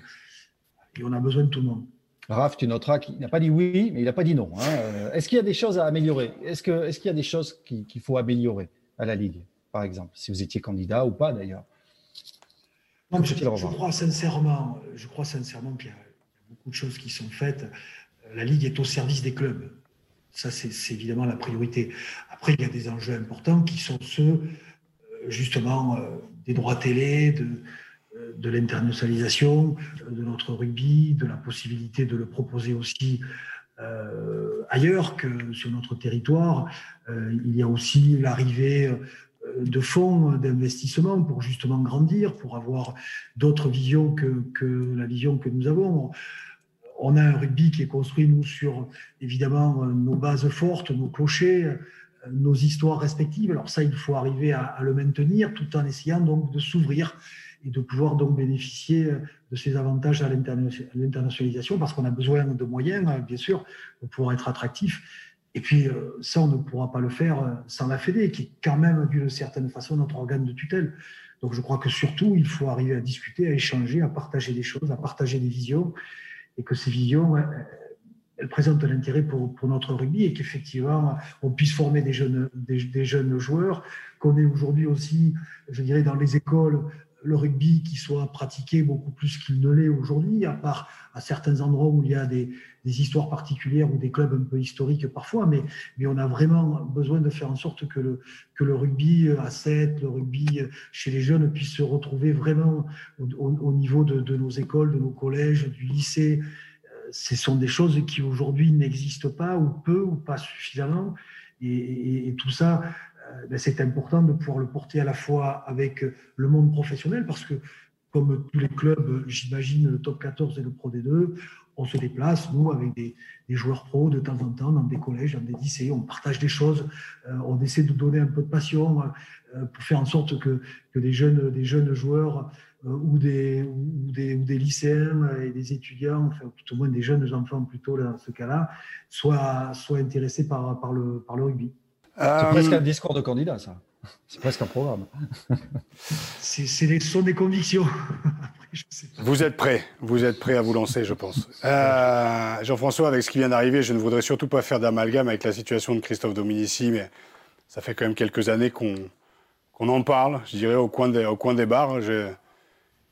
et on a besoin de tout le monde. Raph, tu noteras qu'il n'a pas dit oui, mais il n'a pas dit non. Hein. Euh, est-ce qu'il y a des choses à améliorer? Est-ce qu'il est y a des choses qu'il faut améliorer à la Ligue, par exemple, si vous étiez candidat ou pas d'ailleurs? Je, je, crois sincèrement, je crois sincèrement qu'il y a beaucoup de choses qui sont faites. La Ligue est au service des clubs. Ça, c'est évidemment la priorité. Après, il y a des enjeux importants qui sont ceux, euh, justement, euh, des droits télé, de, de l'internationalisation de notre rugby, de la possibilité de le proposer aussi euh, ailleurs que sur notre territoire. Euh, il y a aussi l'arrivée euh, de fonds d'investissement pour justement grandir, pour avoir d'autres visions que, la vision que nous avons. On a un rugby qui est construit, nous, sur évidemment nos bases fortes, nos clochers, nos histoires respectives. Alors ça, il faut arriver à, le maintenir tout en essayant donc de s'ouvrir et de pouvoir donc bénéficier de ces avantages à l'internationalisation parce qu'on a besoin de moyens, bien sûr, pour pouvoir être attractif. Et puis, euh, ça, on ne pourra pas le faire euh, sans la Fédé, qui est quand même, d'une certaine façon, notre organe de tutelle. Donc, je crois que surtout, il faut arriver à discuter, à échanger, à partager des choses, à partager des visions, et que ces visions, elles présentent l'intérêt pour, notre rugby et qu'effectivement, on puisse former des jeunes, des jeunes joueurs, qu'on est aujourd'hui aussi, je dirais, dans les écoles, le rugby qui soit pratiqué beaucoup plus qu'il ne l'est aujourd'hui, à part à certains endroits où il y a des, histoires particulières ou des clubs un peu historiques parfois, mais, on a vraiment besoin de faire en sorte que le, rugby à 7, le rugby chez les jeunes puisse se retrouver vraiment au, niveau de, nos écoles, de nos collèges, du lycée. Euh, ce sont des choses qui aujourd'hui n'existent pas ou peu ou pas suffisamment. et tout ça, ben, c'est important de pouvoir le porter à la fois avec le monde professionnel, parce que comme tous les clubs, j'imagine, le top 14 et le Pro D2, on se déplace, nous, avec des, joueurs pros de temps en temps, dans des collèges, dans des lycées, on partage des choses, euh, on essaie de donner un peu de passion euh, pour faire en sorte que, des, jeunes, des jeunes joueurs ou, des, lycéens et des étudiants, enfin, tout au moins des jeunes enfants plutôt dans ce cas-là, soient, intéressés par le rugby. C'est euh, presque un discours de candidat, ça. C'est presque un programme. C'est les sont des convictions. Vous êtes prêt, vous êtes prêt à vous lancer, je pense. Euh, Jean-François, avec ce qui vient d'arriver, je ne voudrais surtout pas faire d'amalgame avec la situation de Christophe Dominici, mais ça fait quand même quelques années qu'on en parle, je dirais, au coin des, au coin des bars.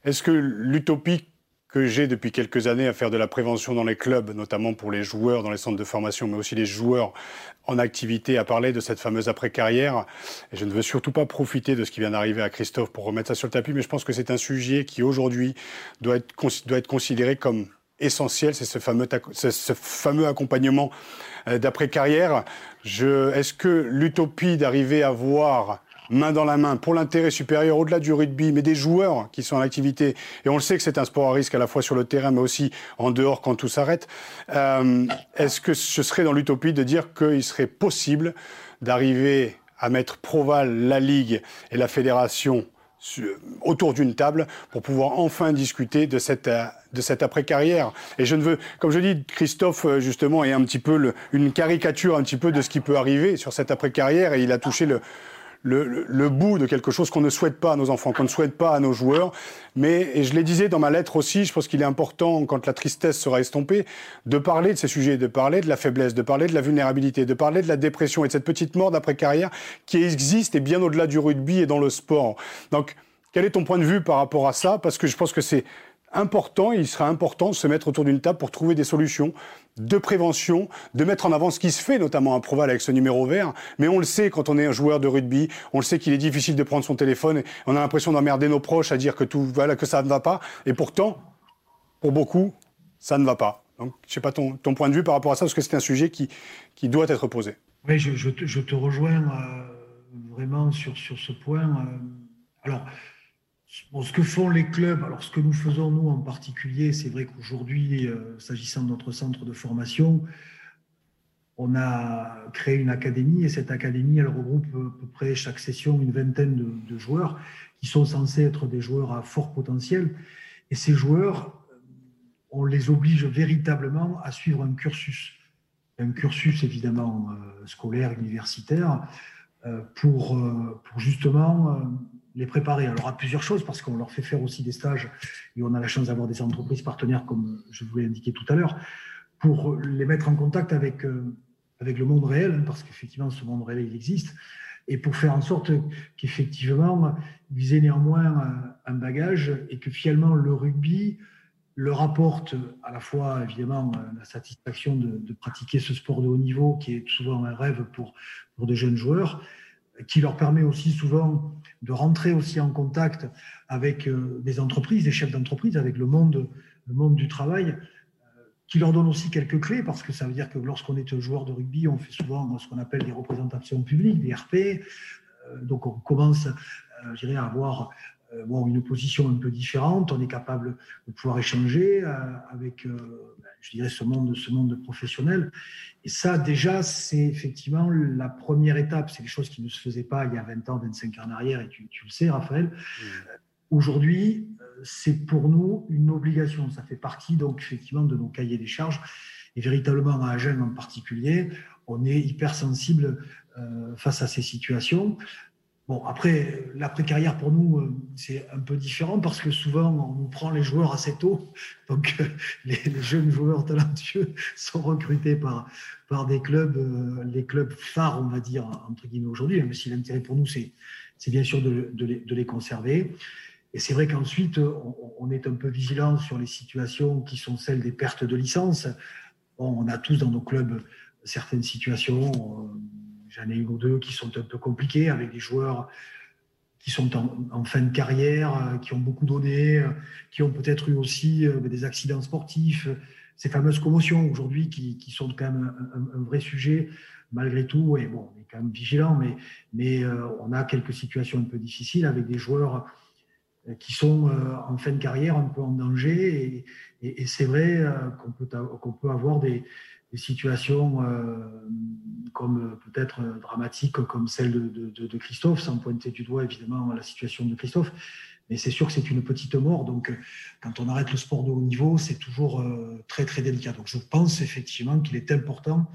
Est-ce que l'utopie que j'ai depuis quelques années à faire de la prévention dans les clubs, notamment pour les joueurs dans les centres de formation, mais aussi les joueurs en activité, à parler de cette fameuse après-carrière. Je ne veux surtout pas profiter de ce qui vient d'arriver à Christophe pour remettre ça sur le tapis, mais je pense que c'est un sujet qui aujourd'hui doit être, doit être considéré comme essentiel, c'est ce fameux, ce fameux accompagnement euh, d'après-carrière. Est-ce que l'utopie d'arriver à voir main dans la main, pour l'intérêt supérieur au-delà du rugby, mais des joueurs qui sont en activité. Et on le sait que c'est un sport à risque à la fois sur le terrain, mais aussi en dehors quand tout s'arrête. Euh, est-ce que ce serait dans l'utopie de dire qu'il serait possible d'arriver à mettre Proval, la Ligue et la Fédération autour d'une table pour pouvoir enfin discuter de cette, de cette après-carrière? Et je ne veux, comme je dis, Christophe, euh, justement, est un petit peu le, une caricature un petit peu de ce qui peut arriver sur cette après-carrière et il a touché le, le, bout de quelque chose qu'on ne souhaite pas à nos enfants, qu'on ne souhaite pas à nos joueurs. Mais, et je le disais dans ma lettre aussi, je pense qu'il est important, quand la tristesse sera estompée, de parler de ces sujets, de parler de la faiblesse, de parler de la vulnérabilité, de parler de la dépression et de cette petite mort d'après-carrière qui existe et bien au-delà du rugby et dans le sport. Donc, quel est ton point de vue par rapport à ça? Parce que je pense que c'est important, il sera important de se mettre autour d'une table pour trouver des solutions de prévention, de mettre en avant ce qui se fait, notamment à Proval avec ce numéro vert. Mais on le sait quand on est un joueur de rugby, on le sait qu'il est difficile de prendre son téléphone. Et on a l'impression d'emmerder nos proches à dire que tout, voilà, que ça ne va pas. Et pourtant, pour beaucoup, ça ne va pas. Donc, je sais pas ton, point de vue par rapport à ça, parce que c'est un sujet qui, qui doit être posé. Oui, je, te, rejoins euh, vraiment sur, sur ce point. Euh, alors, ce que font les clubs, alors ce que nous faisons nous en particulier, c'est vrai qu'aujourd'hui, euh, s'agissant de notre centre de formation, on a créé une académie et cette académie, elle regroupe à peu près chaque session une vingtaine de, joueurs qui sont censés être des joueurs à fort potentiel. Et ces joueurs, on les oblige véritablement à suivre un cursus, un cursus évidemment euh, scolaire, universitaire, euh, pour, pour justement les préparer. Alors à plusieurs choses parce qu'on leur fait faire aussi des stages et on a la chance d'avoir des entreprises partenaires comme je vous l'ai indiqué tout à l'heure pour les mettre en contact avec, euh, avec le monde réel hein, parce qu'effectivement ce monde réel il existe et pour faire en sorte qu'effectivement ils aient néanmoins un bagage et que finalement le rugby leur apporte à la fois évidemment la satisfaction de, de pratiquer ce sport de haut niveau qui est souvent un rêve pour, pour de jeunes joueurs qui leur permet aussi souvent de rentrer aussi en contact avec euh, des entreprises, des chefs d'entreprise, avec le monde, le monde du travail, euh, qui leur donne aussi quelques clés, parce que ça veut dire que lorsqu'on est joueur de rugby, on fait souvent ce qu'on appelle des représentations publiques, des RP. Euh, donc on commence, je dirais, à avoir bon, une position un peu différente. On est capable de pouvoir échanger avec je dirais, ce monde, ce monde professionnel. Et ça, déjà, c'est effectivement la première étape. C'est des choses qui ne se faisaient pas il y a 20 ans, 25 ans en arrière, et tu, le sais, Raphaël. Euh, aujourd'hui, euh, c'est pour nous une obligation. Ça fait partie, donc, effectivement, de nos cahiers des charges. Et véritablement, à Agen en particulier, on est hypersensible euh, face à ces situations. Bon, après, l'après-carrière pour nous, euh, c'est un peu différent parce que souvent, on nous prend les joueurs assez tôt. Donc, euh, les, jeunes joueurs talentueux sont recrutés par, par des clubs, euh, les clubs phares, on va dire, entre guillemets, aujourd'hui. Même si l'intérêt pour nous, c'est, bien sûr de, de, les, conserver. Et c'est vrai qu'ensuite, on, est un peu vigilant sur les situations qui sont celles des pertes de licence. On a tous dans nos clubs certaines situations J'en ai une ou deux qui sont un peu compliquées avec des joueurs qui sont en, fin de carrière, euh, qui ont beaucoup donné, euh, qui ont peut-être eu aussi euh, des accidents sportifs, ces fameuses commotions aujourd'hui qui, sont quand même un, vrai sujet malgré tout. Et bon, on est quand même vigilant, mais, on a quelques situations un peu difficiles avec des joueurs qui sont en fin de carrière, un peu en danger. Et, c'est vrai qu'on peut avoir des, des situations euh, comme euh, peut-être euh, dramatiques comme celle de, Christophe, sans pointer du doigt évidemment la situation de Christophe. Mais c'est sûr que c'est une petite mort. Donc, quand on arrête le sport de haut niveau, c'est toujours très, très délicat. Donc, je pense effectivement qu'il est important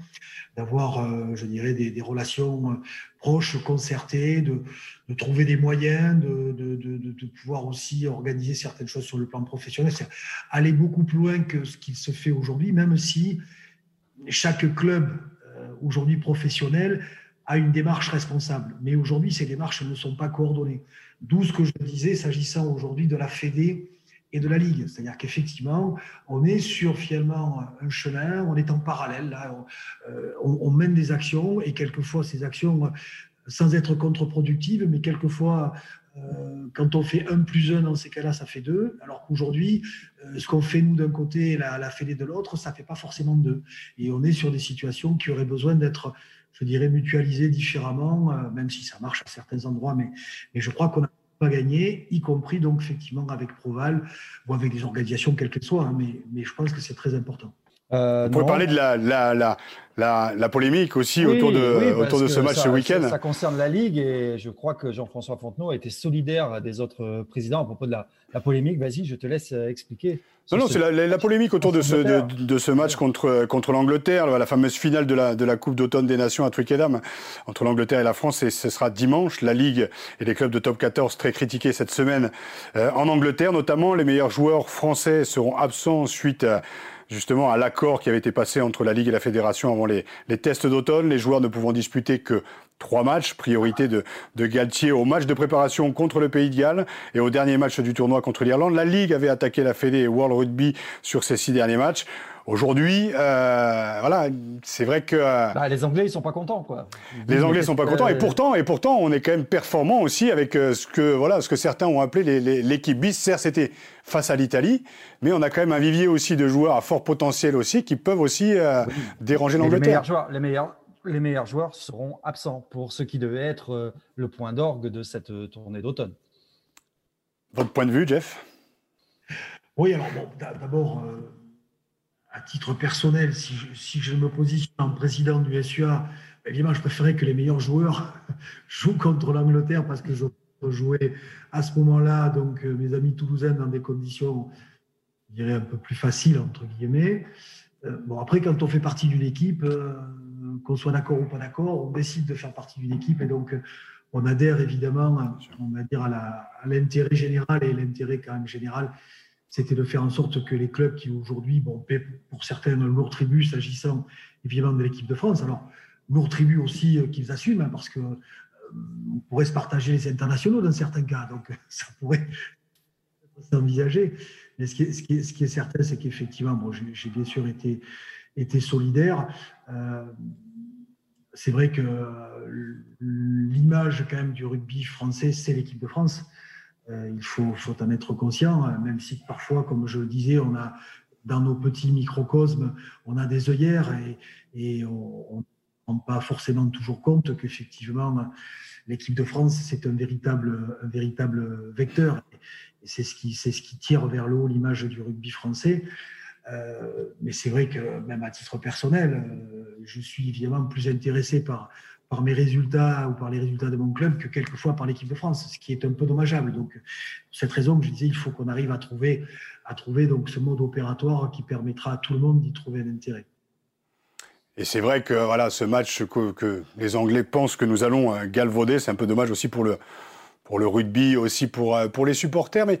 d'avoir, je dirais, des, relations proches, concertées, de, de trouver des moyens, de, de, pouvoir aussi organiser certaines choses sur le plan professionnel. C'est aller beaucoup plus loin que ce qu'il se fait aujourd'hui, même si chaque club euh, aujourd'hui professionnel a une démarche responsable. Mais aujourd'hui, ces démarches ne sont pas coordonnées. D'où ce que je disais s'agissant aujourd'hui de la Fédé et de la Ligue. C'est-à-dire qu'effectivement, on est sur finalement un chemin, on est en parallèle, là, on, euh, mène des actions et quelquefois ces actions, sans être contre-productives, mais quelquefois euh, quand on fait un plus un dans ces cas-là, ça fait deux. Alors qu'aujourd'hui, euh, ce qu'on fait nous d'un côté et la, la fédé de l'autre, ça fait pas forcément deux. Et on est sur des situations qui auraient besoin d'être, je dirais, mutualisées différemment, euh, même si ça marche à certains endroits. Mais, je crois qu'on n'a pas gagné, y compris donc effectivement avec Proval ou avec des organisations quelles qu'elles soient. Hein. mais je pense que c'est très important. Euh, On pourrait parler de la, la, la, la, polémique aussi autour de, autour de ce match ce week-end. Ça, concerne la Ligue et je crois que Jean-François Fontenot a été solidaire des autres présidents à propos de la, polémique. Vas-y, je te laisse euh, expliquer. Non, non, c'est la, polémique autour de ce, de, ce match contre, contre l'Angleterre, la fameuse finale de la, de la Coupe d'automne des Nations à Twickenham entre l'Angleterre et la France. Et ce sera dimanche. La Ligue et les clubs de top 14 très critiqués cette semaine euh, en Angleterre. Notamment, les meilleurs joueurs français seront absents suite à justement à l'accord qui avait été passé entre la Ligue et la Fédération avant les, tests d'automne, les joueurs ne pouvant disputer que trois matchs. Priorité de, de Galtier au match de préparation contre le Pays de Galles et au dernier match du tournoi contre l'Irlande. La Ligue avait attaqué la Fédé et World Rugby sur ces six derniers matchs. Aujourd'hui, euh, voilà, c'est vrai que euh, bah, les Anglais ils sont pas contents quoi. Les Anglais sont pas contents et pourtant et pourtant on est quand même performant aussi avec euh, ce que voilà ce que certains ont appelé l'équipe bis. Certes, c'était face à l'Italie, mais on a quand même un vivier aussi de joueurs à fort potentiel aussi qui peuvent aussi déranger l'Angleterre. Les meilleurs joueurs, les meilleurs les meilleurs joueurs seront absents pour ce qui devait être le point d'orgue de cette tournée d'automne. Votre point de vue, Jeff? Oui, alors bon, d'abord à titre personnel, si je, me positionne en président du SUA, évidemment, je préférais que les meilleurs joueurs jouent contre l'Angleterre parce que je jouais à ce moment-là, donc euh, mes amis toulousains dans des conditions, je dirais, un peu plus faciles, entre guillemets. Euh, bon, après, quand on fait partie d'une équipe, euh, qu'on soit d'accord ou pas d'accord, on décide de faire partie d'une équipe et donc on adhère évidemment, on va dire, à l'intérêt général et l'intérêt quand même général c'était de faire en sorte que les clubs qui aujourd'hui bon, paient pour certains un lourd tribut s'agissant évidemment de l'équipe de France. Alors, lourd tribut aussi euh, qu'ils assument, hein, parce que euh, on pourrait se partager les internationaux dans certains cas, donc ça pourrait s'envisager. Mais ce qui est, certain, c'est qu'effectivement, bon, j'ai bien sûr été, été solidaire. Euh, c'est vrai que l'image quand même du rugby français, c'est l'équipe de France. Euh, il faut, en être conscient, euh, même si parfois, comme je le disais, on a dans nos petits microcosmes, on a des œillères et, on ne rend pas forcément toujours compte qu'effectivement, l'équipe de France, c'est un véritable, véritable vecteur. C'est ce, qui, ce qui tire vers le haut l'image du rugby français. Euh, mais c'est vrai que même à titre personnel, euh, je suis évidemment plus intéressé par, par mes résultats ou par les résultats de mon club que quelquefois par l'équipe de France, ce qui est un peu dommageable. Donc, pour cette raison je disais, il faut qu'on arrive à trouver, à trouver donc ce mode opératoire qui permettra à tout le monde d'y trouver un intérêt. Et c'est vrai que voilà, ce match que, que, les Anglais pensent que nous allons euh, galvauder, c'est un peu dommage aussi pour le, pour le rugby, aussi pour, euh, pour les supporters. Mais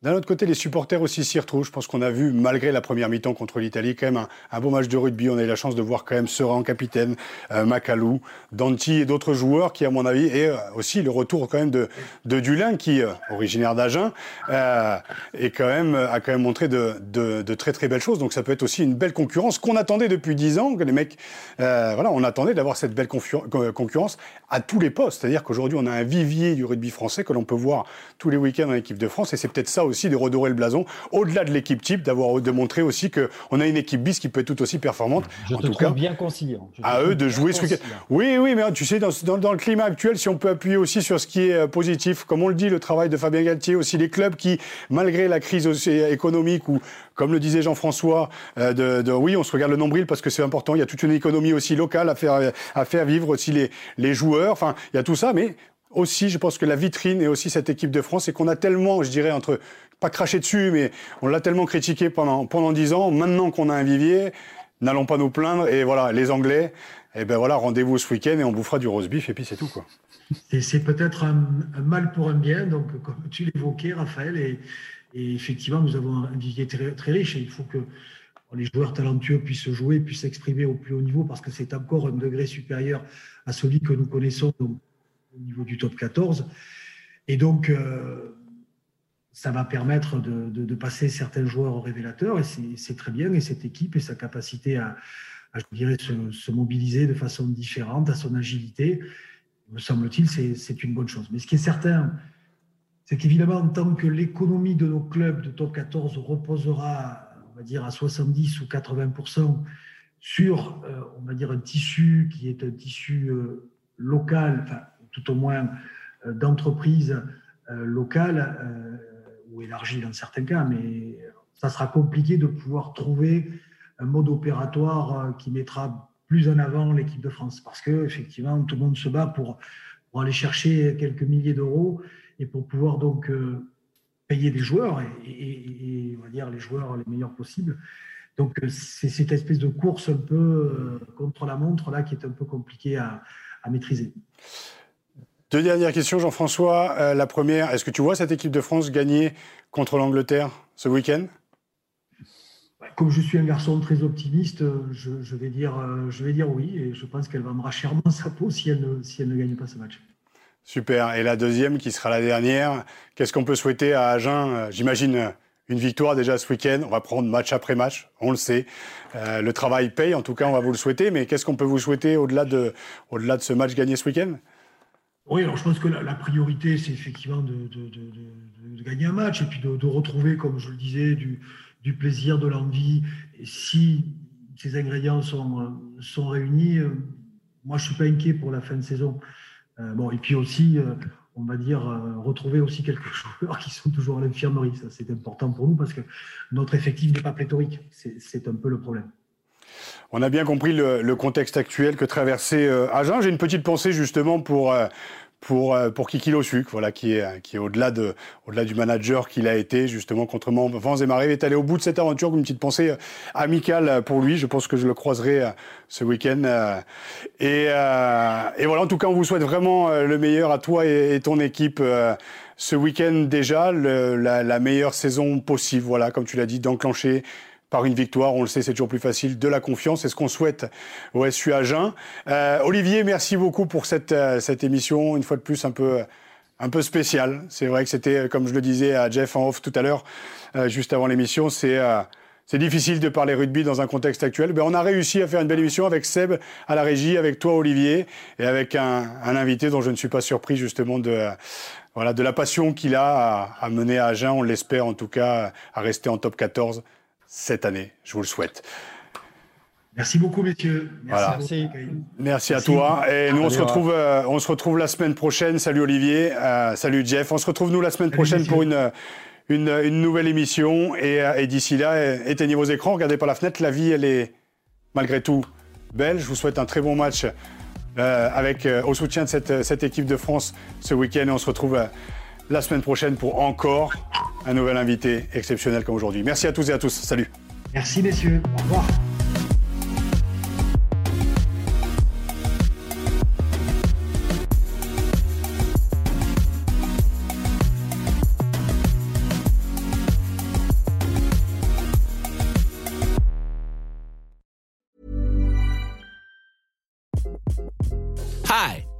d'un autre côté, les supporters aussi s'y retrouvent. Je pense qu'on a vu, malgré la première mi-temps contre l'Italie, quand même un, beau match de rugby. On a eu la chance de voir quand même Seran, capitaine, euh, Macalou, Danti et d'autres joueurs qui, à mon avis, et euh, aussi le retour quand même de, Dulin, qui, euh, originaire d'Agen, est quand même, a quand même montré de, très très belles choses. Donc ça peut être aussi une belle concurrence qu'on attendait depuis dix ans, que les mecs, voilà, on attendait d'avoir cette belle concurrence à tous les postes. C'est-à-dire qu'aujourd'hui, on a un vivier du rugby français que l'on peut voir tous les week-ends en équipe de France, et c'est peut-être ça aussi de redorer le blason, au-delà de l'équipe type, d'avoir de montrer aussi qu'on a une équipe bis qui peut être tout aussi performante. Je en te tout trouve cas, bien conciliant. à eux de jouer ce week-end. Oui, oui, mais tu sais, dans, dans, le climat actuel, si on peut appuyer aussi sur ce qui est euh, positif, comme on le dit, le travail de Fabien Galtier, aussi les clubs qui, malgré la crise aussi économique ou comme le disait Jean-François, euh, de, de, oui, on se regarde le nombril parce que c'est important. Il y a toute une économie aussi locale à faire, à faire vivre aussi les, les joueurs. Enfin, il y a tout ça, mais aussi, je pense que la vitrine et aussi cette équipe de France, et qu'on a tellement, je dirais, entre pas craché dessus, mais on l'a tellement critiqué pendant pendant dix ans. Maintenant qu'on a un vivier, n'allons pas nous plaindre. Et voilà, les Anglais, et eh ben voilà, rendez-vous ce week-end et on bouffera du roast beef et puis c'est tout quoi. C'est peut-être un, mal pour un bien, donc comme tu l'évoquais, Raphaël, et, effectivement, nous avons un vivier très, très riche et il faut que les joueurs talentueux puissent jouer, puissent s'exprimer au plus haut niveau parce que c'est encore un degré supérieur à celui que nous connaissons au niveau du top 14. Et donc, euh, ça va permettre de, passer certains joueurs au révélateur, et c'est très bien. Et cette équipe et sa capacité à, je dirais, se, mobiliser de façon différente, à son agilité, me semble-t-il, c'est une bonne chose. Mais ce qui est certain, c'est qu'évidemment, en tant que l'économie de nos clubs de top 14 reposera, on va dire, à 70 ou 80% sur, euh, on va dire, un tissu qui est un tissu euh, local, tout au moins euh, d'entreprise euh, locale euh, ou élargie dans certains cas, mais ça sera compliqué de pouvoir trouver un mode opératoire qui mettra plus en avant l'équipe de France parce que effectivement tout le monde se bat pour, aller chercher quelques milliers d'euros et pour pouvoir donc payer des joueurs et, on va dire les joueurs les meilleurs possibles. Donc c'est cette espèce de course un peu contre la montre là qui est un peu compliquée à maîtriser. Deux dernières questions, Jean-François. Euh, la première, est-ce que tu vois cette équipe de France gagner contre l'Angleterre ce week-end? Bah, comme je suis un garçon très optimiste, je, vais, dire, je vais dire oui et je pense qu'elle vendra chèrement sa peau si elle, ne, si elle ne gagne pas ce match. Super. Et la deuxième, qui sera la dernière, qu'est-ce qu'on peut souhaiter à Agen? J'imagine une victoire déjà ce week-end. On va prendre match après match, on le sait. Euh, le travail paye, en tout cas, on va vous le souhaiter. Mais qu'est-ce qu'on peut vous souhaiter au-delà de, au-delà de ce match gagné ce week-end? Oui, alors je pense que la, priorité, c'est effectivement de, gagner un match et puis de, retrouver, comme je le disais, du, plaisir, de l'envie. Et si ces ingrédients sont, réunis, euh, moi, je ne suis pas inquiet pour la fin de saison. Euh, bon, et puis aussi, on va dire, euh, retrouver aussi quelques joueurs qui sont toujours à l'infirmerie. Ça, c'est important pour nous parce que notre effectif n'est pas pléthorique. C'est un peu le problème. On a bien compris le, contexte actuel que traversait euh, Agen. J'ai une petite pensée justement pour, euh, pour, euh, pour Kiki Losuc, voilà, qui est, qui est au-delà, de, au-delà du manager qu'il a été, justement, contre Vents et Marées. Il est allé au bout de cette aventure, une petite pensée euh, amicale pour lui. Je pense que je le croiserai ce week-end. Et, et voilà, en tout cas, on vous souhaite vraiment le meilleur à toi et, ton équipe ce week-end déjà, la, la, meilleure saison possible, voilà, comme tu l'as dit, d'enclencher par une victoire. On le sait, c'est toujours plus facile. De la confiance, c'est ce qu'on souhaite au SU Agen. Euh, Olivier, merci beaucoup pour cette, euh, cette émission, une fois de plus un peu, un peu spéciale. C'est vrai que c'était, comme je le disais à Jeff en off tout à l'heure, euh, juste avant l'émission, c'est... c'est difficile de parler rugby dans un contexte actuel. Ben, on a réussi à faire une belle émission avec Seb à la régie, avec toi Olivier, et avec un, un invité dont je ne suis pas surpris justement de, voilà, de la passion qu'il a à, à mener à Agen, on l'espère en tout cas, à rester en top 14 cette année. Je vous le souhaite. Merci beaucoup, messieurs. Merci, Merci. à toi. Et nous, on se, retrouve, euh, on se retrouve la semaine prochaine. Salut Olivier. Euh, salut Jeff. On se retrouve, nous, la semaine prochaine pour une, une, nouvelle émission. Et, euh, et d'ici là, éteignez vos écrans, regardez par la fenêtre. La vie, elle est malgré tout belle. Je vous souhaite un très bon match avec, au soutien de cette, cette, équipe de France ce week-end. Et on se retrouve la semaine prochaine pour encore un nouvel invité exceptionnel comme aujourd'hui. Merci à tous et à tous. Salut. Merci messieurs. Au revoir.